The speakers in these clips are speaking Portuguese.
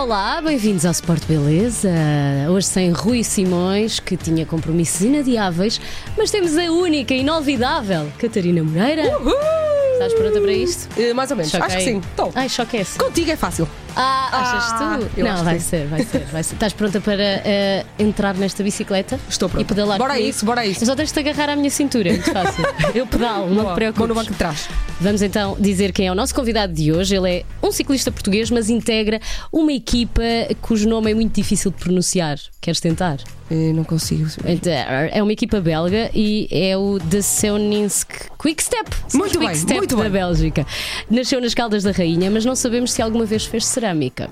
Olá, bem-vindos ao Sport Beleza. Hoje sem Rui Simões, que tinha compromissos inadiáveis, mas temos a única e inolvidável Catarina Moreira. Uhul! Estás pronta para isto? Uh, mais ou menos. Choquei. Acho que sim. Estou. Ai, choquece. Contigo é fácil. Ah, achas Ah, tu? eu Não, acho vai que ser, vai ser, vai ser. Estás pronta para eh, entrar nesta bicicleta? Estou pronta. E pedalar Bora a comigo? isso, bora a Eu isso. só tens de agarrar à minha cintura, é muito fácil. Eu pedalo, não te Boa, Vou no preocupes. banco de trás. Vamos então dizer quem é o nosso convidado de hoje. Ele é um ciclista português, mas integra uma equipa cujo nome é muito difícil de pronunciar. Queres tentar? Eh, não consigo. Então, É uma equipa belga e é o de Seuninsk Quickstep. São Muito os bem, Quickstep muito da bem. Bélgica. Nasceu nas Caldas da Rainha, mas não sabemos se alguma vez fez cerâmica.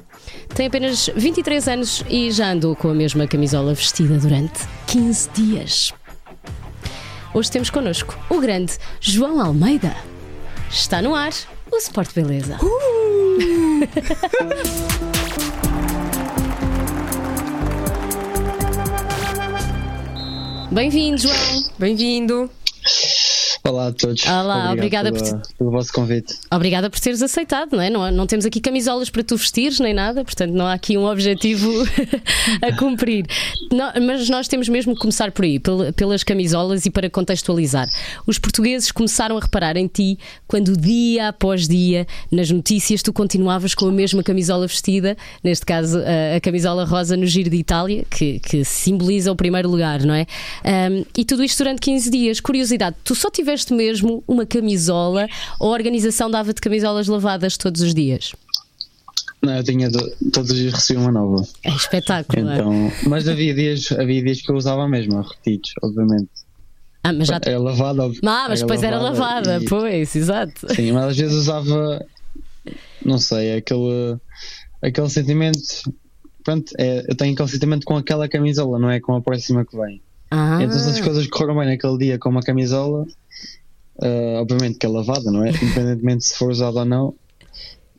Tem apenas 23 anos e já andou com a mesma camisola vestida durante 15 dias. Hoje temos connosco o grande João Almeida. Está no ar o Sport Beleza. Bem-vindo, João. Bem-vindo. Olá a todos. Olá, Obrigado obrigada por pela- pelo vosso convite. Obrigada por teres aceitado, não é? Não, não temos aqui camisolas para tu vestires nem nada, portanto não há aqui um objetivo a cumprir. Não, mas nós temos mesmo que começar por aí, pel- pelas camisolas e para contextualizar. Os portugueses começaram a reparar em ti quando dia após dia, nas notícias, tu continuavas com a mesma camisola vestida, neste caso a, camisola rosa no Giro de Itália, que, que simboliza o primeiro lugar, não é? Ahm, e tudo isto durante 15 dias. Curiosidade, tu só tiveste mesmo uma camisola ou a organização dava-te camisolas lavadas todos os dias? Não, eu tinha todos os dias recebi uma nova. É espetáculo. não é? Então, mas havia dias, havia dias que eu usava a mesma, repetidos, obviamente. Ah, mas já. Era lavada. Ah, mas depois era lavada, e- pois, exato. Sim, mas às vezes usava, não sei, aquele, aquele sentimento. Pronto, é, eu tenho aquele sentimento com aquela camisola, não é com a próxima que vem. Ah, Então, se as coisas correram bem naquele dia com uma camisola, ah, obviamente que é lavada, não é? Independentemente se for usada ou não.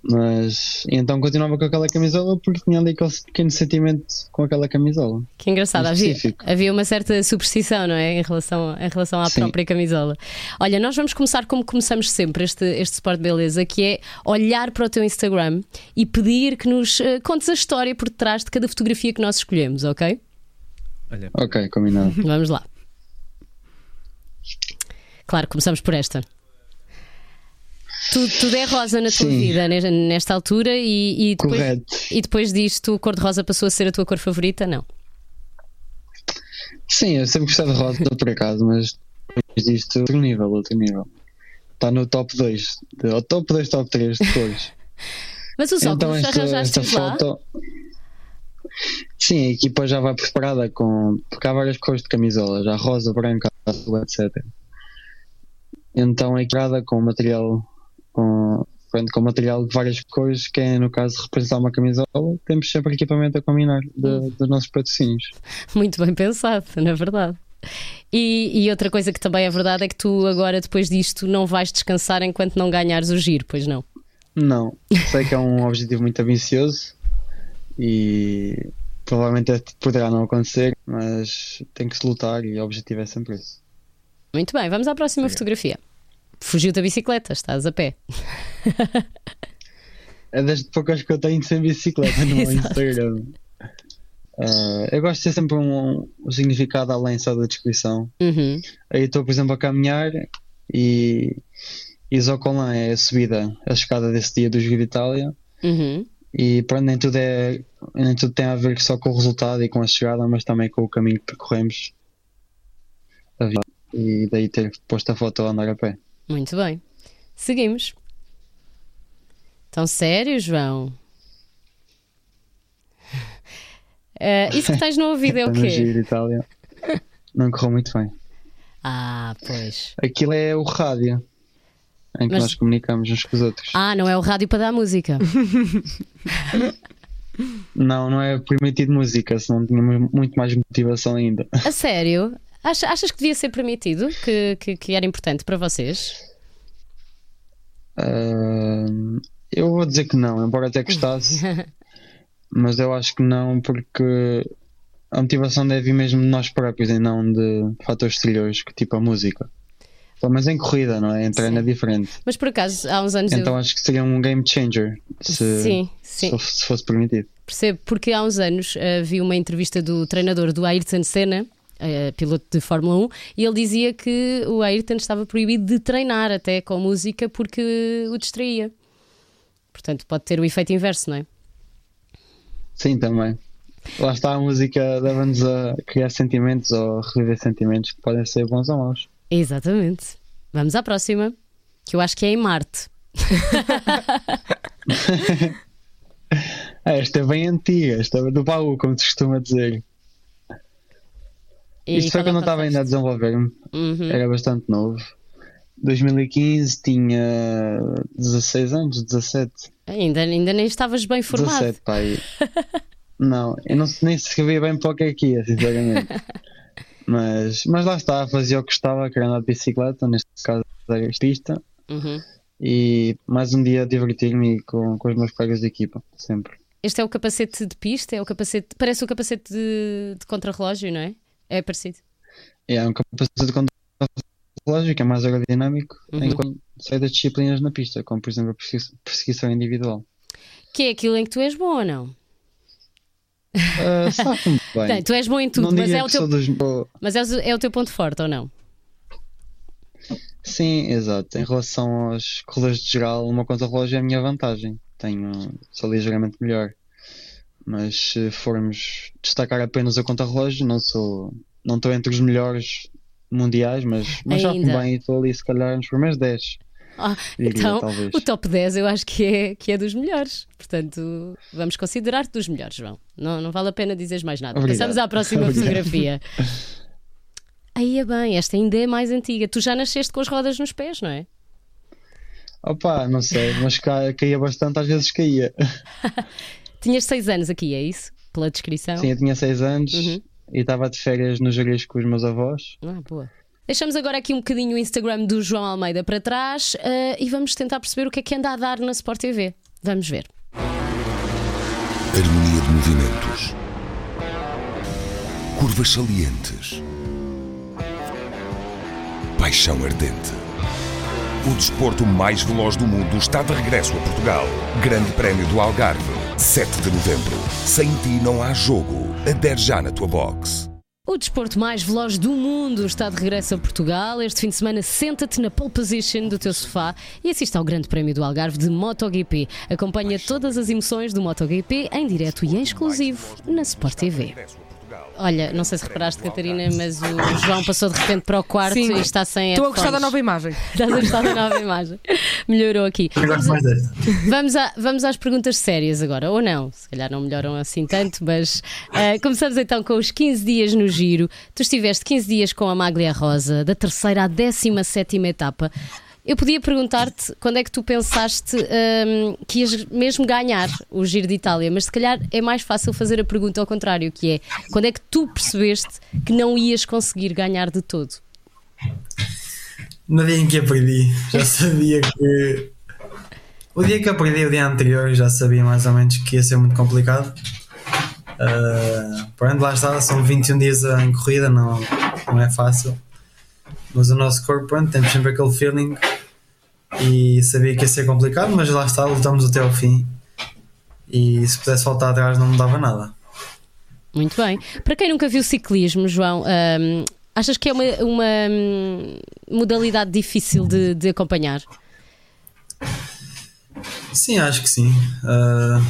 Mas então continuava com aquela camisola porque tinha ali aquele pequeno sentimento com aquela camisola. que engraçado. Havia, havia uma certa superstição, não é? Em relação, em relação à Sim. própria camisola. Olha, nós vamos começar como começamos sempre este, este Sport Beleza, que é olhar para o teu Instagram e pedir que nos eh, contes a história por trás de cada fotografia que nós escolhemos, ok? Olha, Ok, combinado. Vamos lá. Claro, começamos por esta. Tudo, tudo é rosa na tua Sim. vida ne- nesta altura e, e depois, Correto. e depois disto o cor-de-rosa passou a ser a tua cor favorita? Não. Sim, eu sempre gostei de rosa por acaso, mas depois disto, outro nível, outro nível. Está no top 2, o top 2, top 3 de cores. Mas os então óculos esta, arranjaste esta lá? foto. Sim, a equipa já vai preparada com. Porque há várias cores de camisola, já rosa, branca, azul, etc. Então é criada com material. Com, pronto, com material de várias cores, que é no caso representar uma camisola, temos sempre equipamento a combinar de- Hum. dos nossos patrocínios. Muito bem pensado, na verdade. E, e outra coisa que também é verdade é que tu agora, depois disto, não vais descansar enquanto não ganhares o giro, pois não? Não, sei que é um objetivo muito ambicioso e provavelmente é- poderá não acontecer, mas tem que se lutar e o objetivo é sempre esse. Muito bem, vamos à próxima fotografia. Fugiu da bicicleta, estás a pé. É das poucas que eu tenho sem bicicleta no meu. Instagram. Ah, eu gosto de ter sempre um, um significado além só da descrição. Uhum. Aí estou, por exemplo, a caminhar e, e Zocolan é a subida, a escada desse dia do Giro de Itália. Uhum. E pronto, nem tudo, é, nem tudo tem a ver só com o resultado e com a chegada, mas também com o caminho que percorremos. a vida. E daí ter posto a foto a andar a pé. Muito bem. Seguimos. Tão sério, João? Eh, isso que tens no ouvido é o Giro quê? de Itália. Não correu muito bem. Ah, pois. Aquilo é o rádio em que Mas- nós comunicamos uns com os outros. Ah, não é o rádio para dar música. Não, não é permitido música, senão tínhamos muito mais motivação ainda. A sério? Ach- Achas que devia ser permitido? Que, que, que era importante para vocês? Ah, eu vou dizer que não, embora até gostasse, mas eu acho que não, porque a motivação deve vir mesmo de nós próprios e não de fatores exteriores, que tipo a música. Pelo menos em corrida, não é? Em treino é diferente. Mas por acaso, há uns anos Então eu. acho que seria um game changer se, Sim, sim. se, se fosse permitido. Percebo, porque há uns anos uh, vi uma entrevista do treinador do Ayrton Senna, uh, piloto de Fórmula 1, e ele dizia que o Ayrton estava proibido de treinar até com música porque o distraía. Portanto, pode ter o efeito inverso, não é? Sim, também. Lá está a música leva-nos a criar sentimentos ou reviver sentimentos que podem ser bons ou maus. Exatamente. Vamos à próxima, que eu acho que é em Marte. Esta é bem antiga, esta é do baú, como se costuma dizer. E Isto foi é quando eu estava ainda a desenvolver-me, Uhum. era bastante novo. 2015 tinha 16 anos, 17. Ainda, ainda nem estavas bem formado. 17, pá. e- Não, eu não, nem sabia bem para o que é que ia, sinceramente. mas, mas lá está, fazia o que gostava, que era andar de bicicleta, neste caso era pista, Uhum. e mais um dia divertir-me com, com os meus colegas de equipa, sempre. Este é o capacete de pista, é o capacete. Parece o capacete de, de contrarrelógio, não é? É parecido. E é um capacete de controle que é mais aerodinâmico, Uhum. enquanto sai das disciplinas na pista, como por exemplo a persegui- perseguição individual. Que é aquilo em que tu és bom ou não? Uh, Sabe-me bem. Tu és bom em tudo, mas é, o teu, dos. mas é, o- é o teu ponto forte ou não? Sim, exato. Em relação aos corredores de geral, uma conta relógio é a minha vantagem. Tenho, sou ligeiramente melhor. Mas se formos destacar apenas a conta relógio, não sou. Não estou entre os melhores mundiais, mas, mas já Ainda. e estou ali se calhar nos primeiros 10. Ah, Diria, então, talvez. o top 10 eu acho que é, que é dos melhores. Portanto, vamos considerar-te dos melhores, João. Não, não vale a pena dizeres mais nada. Obrigado. Passamos à próxima Obrigado. fotografia. Aí é bem, esta ainda é mais antiga. Tu já nasceste com as rodas nos pés, não é? Opa, não sei, mas ca- caía bastante, às vezes caía. Tinhas 6 anos aqui, é isso? Pela descrição? Sim, eu tinha 6 anos Uhum. e estava de férias no Jerez com os meus avós. Ah, boa. Deixamos agora aqui um bocadinho o Instagram do João Almeida para trás eh, e vamos tentar perceber o que é que anda a dar na Sport TV. Vamos ver. Harmonia de movimentos. Curvas salientes. Paixão ardente. O desporto mais veloz do mundo está de regresso a Portugal. Grande Prémio do Algarve, 7 de novembro. Sem ti não há jogo. Adere já na tua box. O desporto mais veloz do mundo está de regresso a Portugal. Este fim de semana, senta-te na pole position do teu sofá e assista ao Grande Prémio do Algarve de MotoGP. Acompanha todas as emoções do MotoGP em direto e em exclusivo na Sport TV. Olha, não sei se reparaste, Catarina, mas o João passou de repente para o quarto Sim. e está sem Estou a gostar da nova imagem. Estás a gostar da nova imagem. Melhorou aqui. Mais desta. Vamos, a- vamos às perguntas sérias agora, ou não? Se calhar não melhoram assim tanto, mas ah, começamos então com os 15 dias no giro. Tu estiveste 15 dias com a Maglia Rosa, da terceira à 17 etapa. Eu podia perguntar-te quando é que tu pensaste ahm, que ias mesmo ganhar o Giro de Itália, mas se calhar é mais fácil fazer a pergunta ao contrário, que é quando é que tu percebeste que não ias conseguir ganhar de todo? No dia em que perdi, já sabia que. O dia que perdi, o dia anterior, já sabia mais ou menos que ia ser muito complicado. Uh, lá está, são 21 dias em corrida, não, não é fácil. Mas o nosso corpo, pronto, temos sempre aquele feeling e sabia que ia ser complicado, mas lá está, lutamos até ao fim. E se pudesse voltar atrás, não mudava nada. Muito bem. Para quem nunca viu ciclismo, João, hum, achas que é uma, uma, hum, modalidade difícil de, de acompanhar? Sim, acho que sim. Uh,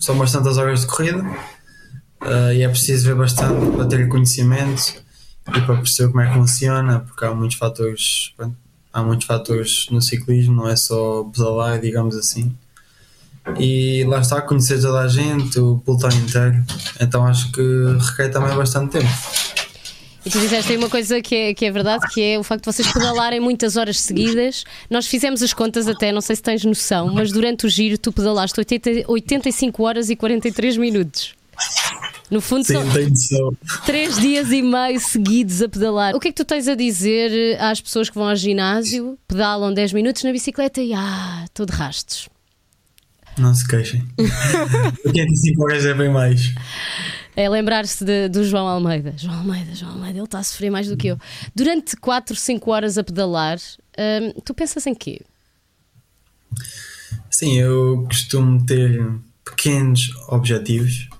são bastantes horas de corrida uh, e é preciso ver bastante para ter conhecimento e para perceber como é que funciona, porque há muitos fatores, pronto, há muitos fatores no ciclismo, não é só pedalar, digamos assim. E lá está, conhecer toda a gente, o pelotão inteiro, então acho que requer também bastante tempo. E tu disseste aí uma coisa que é, que é verdade, que é o facto de vocês pedalarem muitas horas seguidas. Nós fizemos as contas até, não sei se tens noção, mas durante o giro tu pedalaste 80, 85 horas e 43 minutos. No fundo, Sim, são três dias e meio seguidos a pedalar. O que é que tu tens a dizer às pessoas que vão ao ginásio, pedalam 10 minutos na bicicleta e ah, estou de rastos? Não se queixem. 85 horas é bem mais. É lembrar-se do João Almeida. João Almeida, João Almeida, ele está a sofrer mais do que eu. Durante 4, 5 horas a pedalar, hum, tu pensas em quê? Sim, eu costumo ter pequenos objetivos.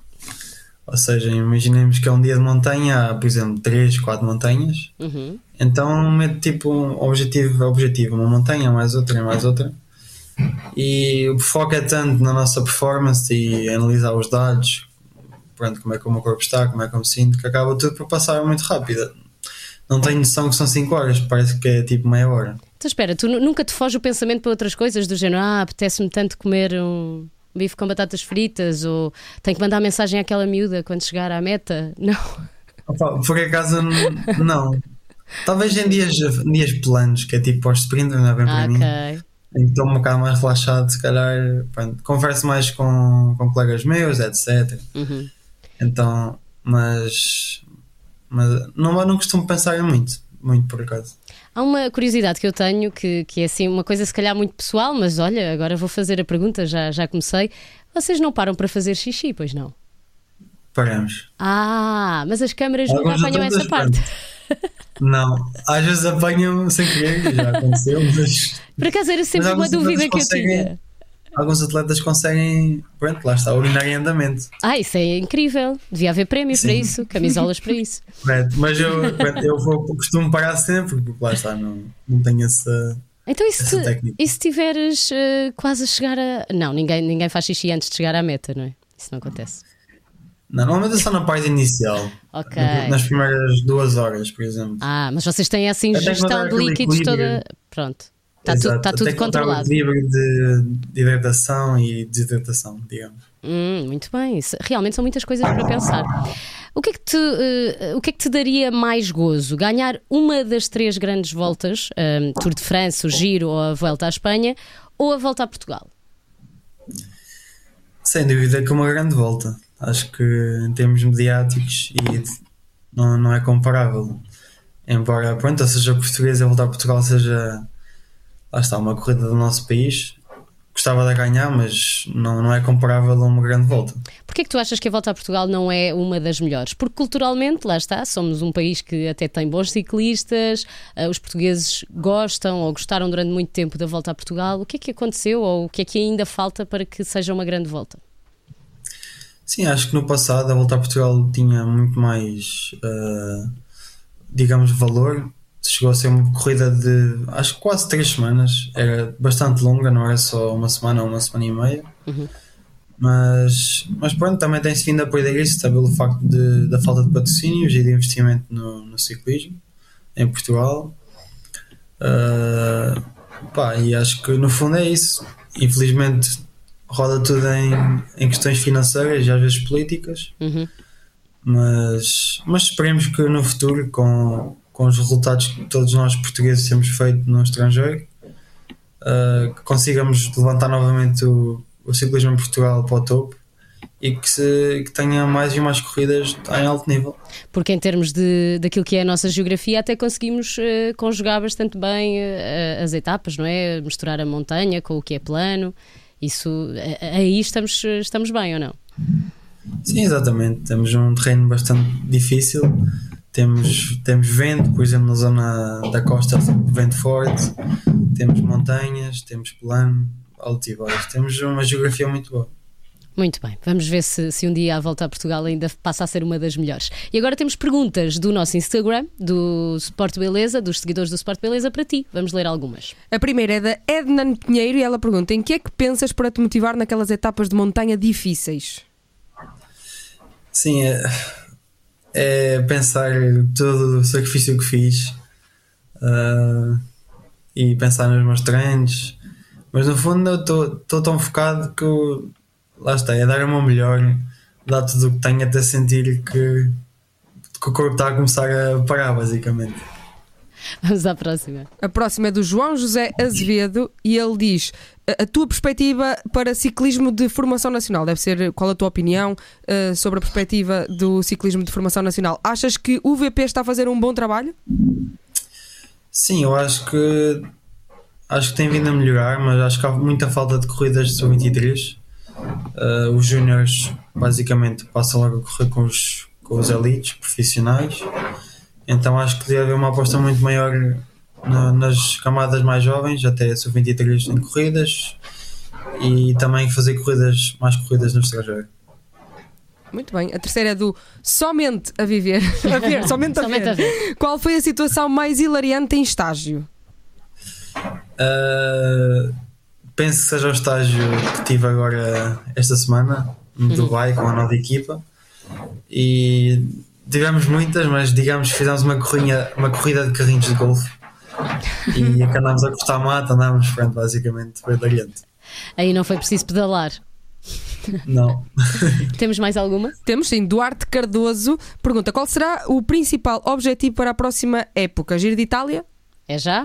Ou seja, imaginemos que é um dia de montanha, há, por exemplo, 3, 4 montanhas. Uhum. Então meto tipo um objetivo a objetivo, uma montanha, mais outra, mais outra. E o foco é tanto na nossa performance e analisar os dados, pronto, como é que o meu corpo está, como é que eu me sinto, que acaba tudo por passar muito rápido. Não tenho noção que são 5 horas, parece que é tipo meia hora. Então espera, tu nu- nunca te foge o pensamento para outras coisas do género, ah, apetece-me tanto comer um bife com batatas fritas ou tenho que mandar mensagem àquela miúda quando chegar à meta? Não. Opa, por acaso não. Talvez em dias, dias planos, que é tipo pós-sprint, não é bem para Ah, mim. estou um bocado mais relaxado, se calhar pronto, converso mais com, com colegas meus, etc. Uhum. Então, mas, mas não, não costumo pensar muito, muito por acaso. Há uma curiosidade que eu tenho que, que é assim uma coisa se calhar muito pessoal, mas olha, agora vou fazer a pergunta, já, já comecei. Vocês não param para fazer xixi, pois não? Paramos. Ah, mas as câmaras nunca Alguns apanham atletas, essa parte. Não, às vezes apanham sem querer, já aconteceu, mas Por acaso era sempre uma dúvida que eu conseguem- tinha. Alguns atletas conseguem, pronto, lá está, urinar em andamento. Ah, isso é incrível. Devia haver prémio para Sim. isso, camisolas para isso. Correto, mas eu, pronto, eu vou, costumo parar sempre, porque lá está, não, não tenho essa. Então, e se, e se tiveres eh, quase a chegar a. Não, ninguém, ninguém faz xixi antes de chegar à meta, não é? Isso não acontece. Não, normalmente é só na parte inicial, Ok. nas primeiras duas horas, por exemplo. Ah, mas vocês têm essa ingestão de líquidos equilíbrio. toda. Pronto. Está tudo, está tudo o controlado. equilíbrio de, de hidratação e desidratação, digamos. Hum, muito bem. Isso- Realmente são muitas coisas para pensar. O que, é que te, eh, o que é que te daria mais gozo? Ganhar uma das três grandes voltas, eh, Tour de França, o Giro ou a Volta à Espanha, ou a Volta a Portugal? Sem dúvida que uma grande volta. Acho que em termos mediáticos e não, não é comparável. Embora pronto, seja portuguesa, voltar a Portugal seja lá está, uma corrida do nosso país. Gostava de ganhar, mas não, não é comparável a uma grande volta. Porquê é que tu achas que a Volta a Portugal não é uma das melhores? Porque culturalmente, lá está, somos um país que até tem bons ciclistas, eh, os portugueses gostam ou gostaram durante muito tempo da Volta a Portugal. O que é que aconteceu ou o que é que ainda falta para que seja uma grande volta? Sim, acho que no passado a volta a Portugal tinha muito mais, eh, digamos, valor. Chegou a ser uma corrida de acho que quase três semanas. Era bastante longa, não era só uma semana ou uma semana e meia. Uhum. Mas, mas pronto, também tem-se vindo a perder isso pelo facto de, da falta de patrocínios e de investimento no, no ciclismo em Portugal. Eh, pá, e acho que no fundo é isso. Infelizmente roda tudo em, em questões financeiras e às vezes políticas, Uhum. mas, mas esperemos que no futuro, com, com os resultados que todos nós portugueses temos feito no estrangeiro, eh, que consigamos levantar novamente o, o ciclismo em Portugal para o topo e que, se, que tenha mais e mais corridas em alto nível. Porque em termos de, daquilo que é a nossa geografia, até conseguimos eh, conjugar bastante bem eh, as etapas, não é? Misturar a montanha com o que é plano. Isso, aí estamos, estamos bem ou não? Sim, exatamente. Temos um terreno bastante difícil. Temos, temos vento, por exemplo, na zona da costa, vento forte. Temos montanhas, temos plano, altos baixos. Temos uma geografia muito boa. Muito bem, vamos ver se, se um dia a volta a Portugal ainda passa a ser uma das melhores. E agora temos perguntas do nosso Instagram, do Sport Beleza, dos seguidores do Sport Beleza, para ti. Vamos ler algumas. A primeira é da Edna Pinheiro e ela pergunta: em que é que pensas para te motivar naquelas etapas de montanha difíceis? Sim, é, é pensar todo o sacrifício que fiz ah, e pensar nos meus treinos. Mas no fundo eu estou tão focado que eu, lá está, é dar o meu melhor, dar tudo o que tenho até sentir que, que o corpo está a começar a parar, basicamente. Vamos à próxima. A próxima é do João José Azevedo e ele diz: a, tua perspectiva para ciclismo de formação nacional deve ser qual a tua opinião eh, sobre a perspectiva do ciclismo de formação nacional? Achas que o VP está a fazer um bom trabalho? Sim, eu acho que acho que tem vindo a melhorar, mas acho que há muita falta de corridas de sub-23. Uh, os júniores basicamente passam logo a correr com os, com os elites profissionais. Então acho que deve haver uma aposta muito maior na, nas camadas mais jovens, até sub-23 em corridas e também fazer corridas, mais corridas no estrangeiro. Muito bem. A terceira é do somente a viver. A ver, somente a, Somente ver. a ver. Qual foi a situação mais hilariante em estágio? Uh, penso que seja o estágio que tive agora esta semana no Dubai com a nova equipa e tivemos muitas, mas digamos que fizemos uma corrida, uma corrida de carrinhos de golfe e que andámos a cortar mata, andámos pronto, basicamente foi hilariante. Aí não foi preciso pedalar. Não. Temos mais alguma? Temos sim, Duarte Cardoso pergunta: qual será o principal objetivo para a próxima época? Giro de Itália? É já?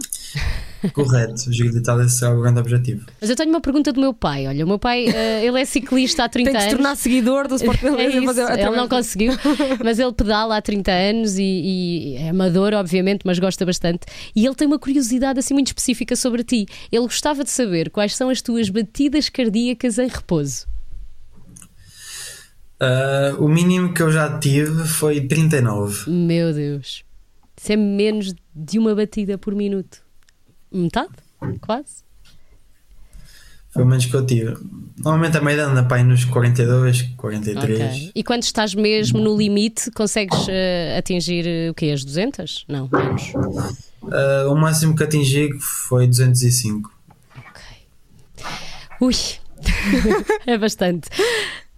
Correto, o Giro de Itália será o grande objetivo. Mas eu tenho uma pergunta do meu pai. Olha, o meu pai, eh, ele é ciclista há 30 Tem que se anos. tornar seguidor do Sport É e isso, fazer ele não conseguiu, mas ele pedala há 30 anos e, e é amador, obviamente, mas gosta bastante. E ele tem uma curiosidade assim muito específica sobre ti. Ele gostava de saber quais são as tuas batidas cardíacas em repouso. Uh, o mínimo que eu já tive foi 39. Meu Deus, isso é menos de uma batida por minuto. Metade? Quase. Foi o menos que eu tive. Normalmente a média anda para aí nos 42, 43. Ok. E quando estás mesmo no limite, consegues eh, atingir eh, o quê? As 200? Não, menos. Uh, o máximo que atingi foi 205. Ui, é bastante.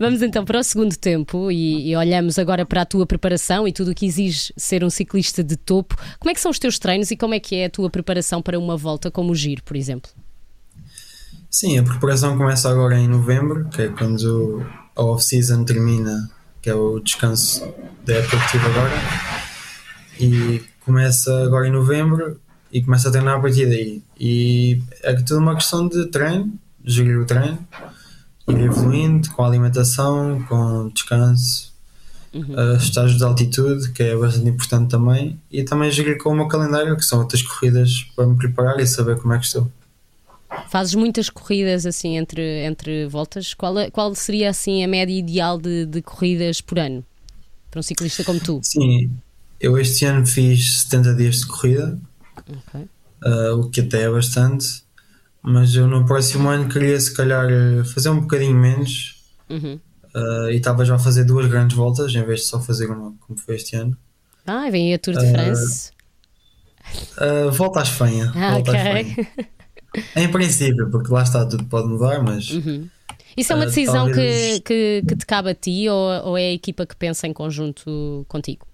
Vamos então para o segundo tempo e, e olhamos agora para a tua preparação e tudo o que exige ser um ciclista de topo. Como é que são os teus treinos e como é que é a tua preparação para uma volta como o Giro, por exemplo? Sim, a preparação começa agora em novembro, que é quando a off-season termina, que é o descanso da época que tive agora. E começa agora em novembro e começa a treinar a partir daí. E é tudo uma questão de treino, gerir o treino, ir evoluindo com alimentação, com descanso, uh, estágios de altitude, que é bastante importante também, e também gerir com o meu calendário, que são outras corridas para me preparar e saber como é que estou. Fazes muitas corridas assim entre, entre voltas. Qual, é- qual seria assim a média ideal de, de corridas por ano para um ciclista como tu? Sim, eu este ano fiz 70 dias de corrida, Ok. uh, o que até é bastante, mas eu no próximo ano queria se calhar uh, fazer um bocadinho menos Uhum. uh, e estava já a fazer duas grandes voltas em vez de só fazer uma, como foi este ano. Ah, vem a Tour de France. Uh, volta à Espanha. Ah, volta à ok. Espanha. Em princípio, porque lá está, tudo pode mudar, mas Isso é uma decisão que, talvez- que, que te cabe a ti ou, ou é a equipa que pensa em conjunto contigo?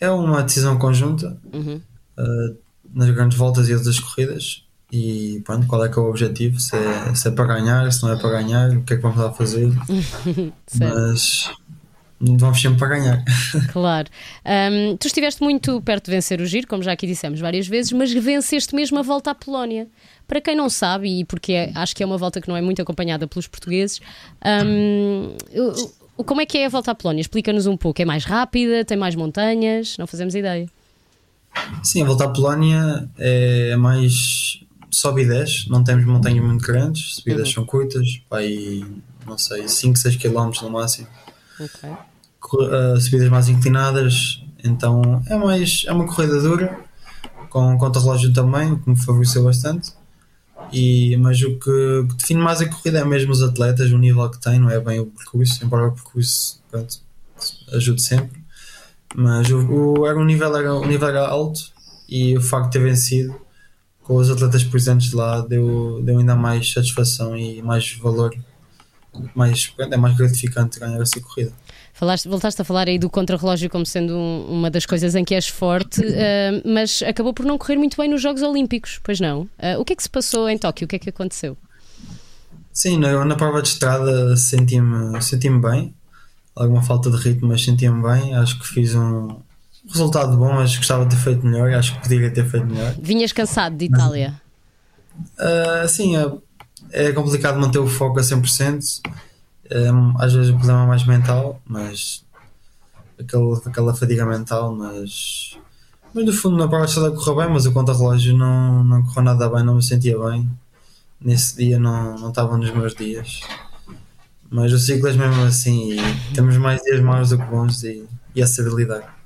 é uma decisão conjunta Uhum. uh, nas grandes voltas e outras corridas. E pronto, qual é que é o objetivo? Se é, se é para ganhar, se não é para ganhar, o que é que vamos lá fazer? Mas vamos sempre para ganhar. Claro. Ahm, tu estiveste muito perto de vencer o giro, como já aqui dissemos várias vezes, mas venceste mesmo a volta à Polónia. Para quem não sabe, e porque é- acho que é uma volta que não é muito acompanhada pelos portugueses, o- como é que é a volta à Polónia? Explica-nos um pouco. É mais rápida? Tem mais montanhas? Não fazemos ideia. Sim, a volta à Polónia é mais sobe e desce, não temos montanhas muito grandes, subidas Uhum. são curtas, vai, não sei, 5, 6 km no máximo. Uh, subidas mais inclinadas, então é mais é uma corrida dura, com contra-relógio também, que me favoreceu bastante. E, mas o que, que define mais a corrida é mesmo os atletas, o nível que têm, não é bem o percurso, embora o percurso pronto, ajude sempre. Mas o, o, era um nível, era, o nível era alto e o facto de ter vencido com os atletas presentes lá deu, deu ainda mais satisfação e mais valor. Mais, é mais gratificante ganhar essa corrida. Falaste, voltaste a falar aí do contrarrelógio como sendo um- uma das coisas em que és forte, ah, mas acabou por não correr muito bem nos Jogos Olímpicos, pois não? Ah, o que é que se passou em Tóquio? O que é que aconteceu? Sim, na, na prova de estrada senti-me senti bem. Alguma falta de ritmo, mas sentia-me bem. Acho que fiz um resultado bom, mas gostava de ter feito melhor. Acho que poderia ter feito melhor. Vinhas cansado de Itália? Ah, sim, é, é complicado manter o foco a 100%. É, às vezes o problema é mais mental, mas aquele, aquela fadiga mental, mas, mas no fundo na prova estrada correu bem, mas o contra-relógio não, não correu nada bem, não me sentia bem. Nesse dia não, não estava nos meus dias. Mas o ciclo é mesmo assim e temos mais dias maus do que bons e, e a saber lidar.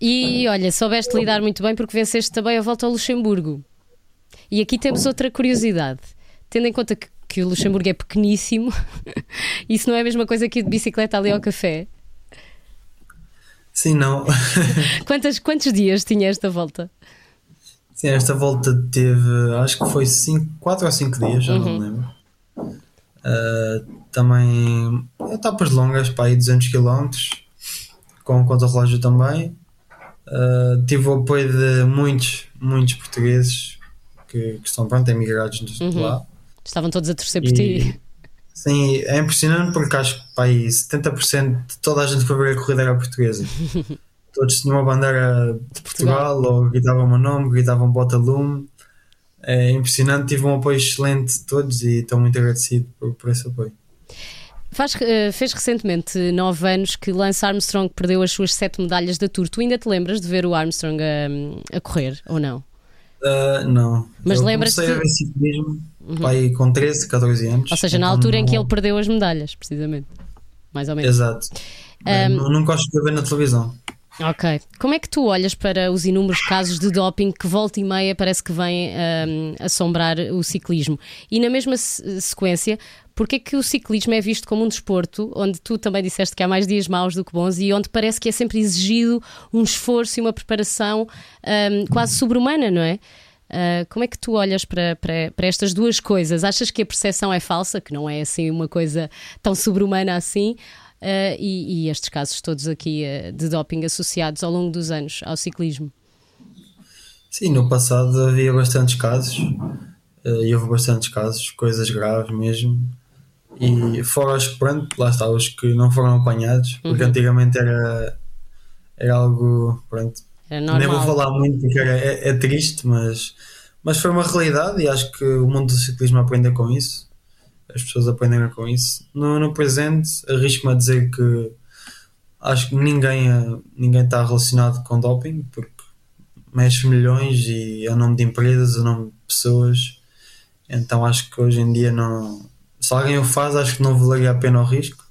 E olha, soubeste lidar muito bem porque venceste também a volta ao Luxemburgo. E aqui temos outra curiosidade. Tendo em conta que, que o Luxemburgo é pequeníssimo, isso não é a mesma coisa que ir de bicicleta ali ao café. Sim, não. Quantas, quantos dias tinha esta volta? Sim, esta volta teve, acho que foi 4 ou 5 dias, já não me lembro. Uh, também etapas longas, para aí 200 km, com conta-relógio também. Uh, tive o apoio de muitos, muitos portugueses que, que estão pronto, emigrados de Uhum. lá. Estavam todos a torcer por E- ti. Sim, é impressionante porque acho que pá, aí 70% de toda a gente que foi ver a corrida era portuguesa. Todos tinham uma bandeira de Portugal, ou gritavam o meu nome, gritavam bota lume. É impressionante, tive um apoio excelente de todos e estou muito agradecido por, por esse apoio. Faz, eh, fez recentemente nove anos que Lance Armstrong perdeu as suas sete medalhas da Tour. Tu ainda te lembras de ver o Armstrong a, a correr ou não? Ah, não. Mas Eu lembras-te- comecei a ver ciclismo pá, aí com 13, 14 anos. Ou seja, na Então altura em que não- ele perdeu as medalhas, precisamente. Mais ou menos. Exato. Um, Nunca gosto de ver na televisão. Ok. Como é que tu olhas para os inúmeros casos de doping que volta e meia parece que vêm hum, assombrar o ciclismo? E na mesma se- sequência, porque é que o ciclismo é visto como um desporto onde tu também disseste que há mais dias maus do que bons e onde parece que é sempre exigido um esforço e uma preparação hum, quase sobre-humana, não é? Ah, como é que tu olhas para, para, para estas duas coisas? Achas que a percepção é falsa, que não é assim uma coisa tão sobre-humana assim? Ah, e, e estes casos todos aqui ah, de doping associados ao longo dos anos ao ciclismo? Sim, no passado havia bastantes casos. eh, E houve bastantes casos, coisas graves mesmo. E fora os pronto, lá está, os que não foram apanhados, porque antigamente era, era algo, pronto, nem vou falar muito porque era, é, é triste, mas, mas foi uma realidade e acho que o mundo do ciclismo aprendeu com isso. As pessoas aprenderam com isso. No, no presente, arrisco-me a dizer que acho que ninguém eh, ninguém está relacionado com doping, porque mexe milhões e é o nome de empresas, é o nome de pessoas. Então acho que hoje em dia não. Se alguém o faz, acho que não valeria a pena o risco.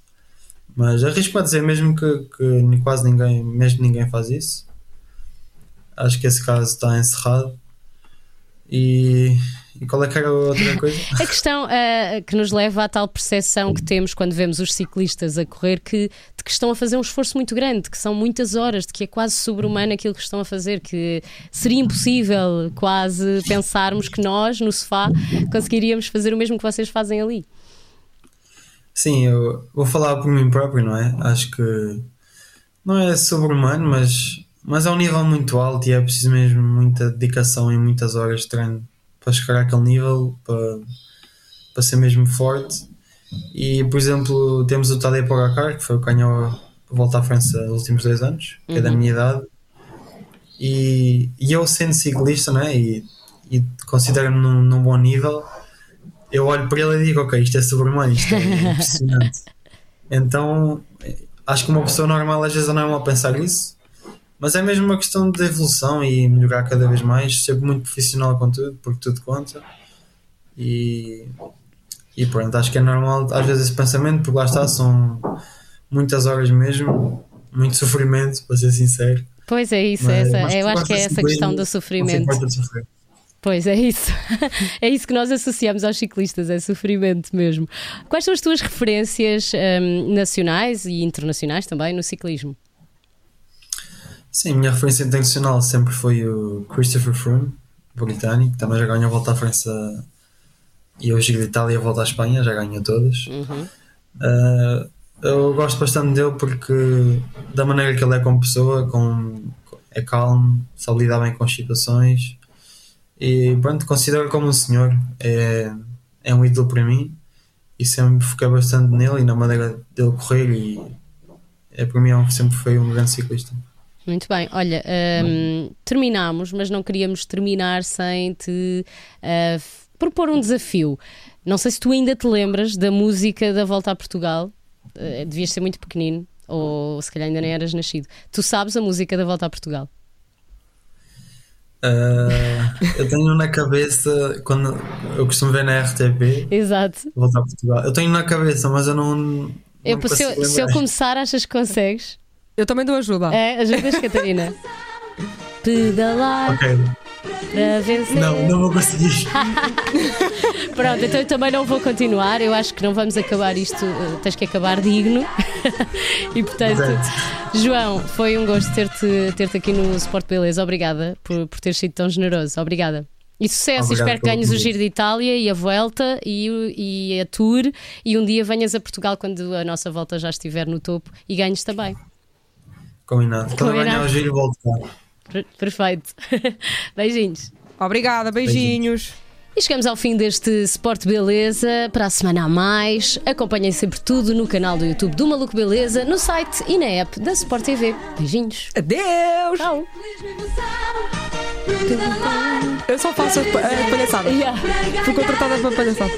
Mas arrisco-me a dizer mesmo que, que quase ninguém, mesmo ninguém faz isso. Acho que esse caso está encerrado. E, e qual é que era a outra coisa? A questão ah, que nos leva à tal percepção que temos quando vemos os ciclistas a correr que, de que estão a fazer um esforço muito grande, que são muitas horas, de que é quase sobre-humano aquilo que estão a fazer, que seria impossível quase pensarmos que nós, no sofá, conseguiríamos fazer o mesmo que vocês fazem ali. Sim, eu vou falar por mim próprio, não é? Acho que não é sobre-humano, mas, mas é um nível muito alto e é preciso mesmo muita dedicação e muitas horas de treino para chegar àquele nível, para, para ser mesmo forte. E, por exemplo, temos o Tadej Pogacar, que foi o que ganhou a volta à França nos últimos dois anos, que é da minha idade. E, e eu, sendo ciclista, não é? E, e considero-me num, num bom nível, eu olho para ele e digo, ok, isto é sobre-humano, isto é impressionante. então, acho que uma pessoa normal às vezes não é mal pensar isso, mas é mesmo uma questão de evolução e melhorar cada vez mais, ser muito profissional com tudo, porque tudo conta. E, e pronto, acho que é normal às vezes esse pensamento, porque lá está, são muitas horas mesmo, muito sofrimento, para ser sincero. Pois é isso, Mas- essa, mas eu acho que é essa questão do sofrimento. Pois é isso. É isso que nós associamos aos ciclistas, é sofrimento mesmo. Quais são as tuas referências hum, nacionais e internacionais também no ciclismo? Sim, a minha referência internacional sempre foi o Christopher Froome, britânico, também já ganhou a volta à França e hoje de Itália a volta à Espanha, já ganhou todas. Uhum. Uh, eu gosto bastante dele porque da maneira que ele é como pessoa, com, é calmo, sabe lidar bem com as situações e pronto, considero como um senhor, é, é um ídolo para mim e sempre foquei bastante nele e na maneira dele correr e é para mim é sempre foi um grande ciclista. Muito bem, olha, hum, terminámos, mas não queríamos terminar sem te f- propor um desafio. Não sei se tu ainda te lembras da música da Volta a Portugal, Ah, devias ser muito pequenino, ou se calhar ainda nem eras nascido. Tu sabes a música da Volta a Portugal? Uh, eu tenho na cabeça quando eu costumo ver na RTP Exato. voltar a Portugal. Eu tenho na cabeça, mas eu não. não Eu, se, eu, se eu começar, achas que consegues? Eu também dou ajuda. É, ajudas, Catarina. Pedalar Ok. para vencer. Não, não vou conseguir. Pronto, então eu também não vou continuar. Eu acho que não vamos acabar isto. eh, Tens que acabar digno. e portanto, Exato. João, foi um gosto ter-te ter aqui no Sport Beleza. Obrigada por, por ter sido tão generoso. Obrigada. E sucesso, Obrigado espero que ganhes o. Giro de Itália e a Vuelta e, o- e a Tour. E um dia venhas a Portugal quando a nossa volta já estiver no topo e ganhes também. Combinado. Quando Combinado. ganhar o giro, volto cá. Per- Perfeito. Beijinhos. Obrigada, beijinhos. E chegamos ao fim deste Sport Beleza. Para a semana a mais, acompanhem sempre tudo no canal do YouTube do Maluco Beleza, no site e na app da Sport TV. Beijinhos. Adeus! Tchau. Eu só faço a, a palhaçada. Yeah. Fui contratada para palhaçada.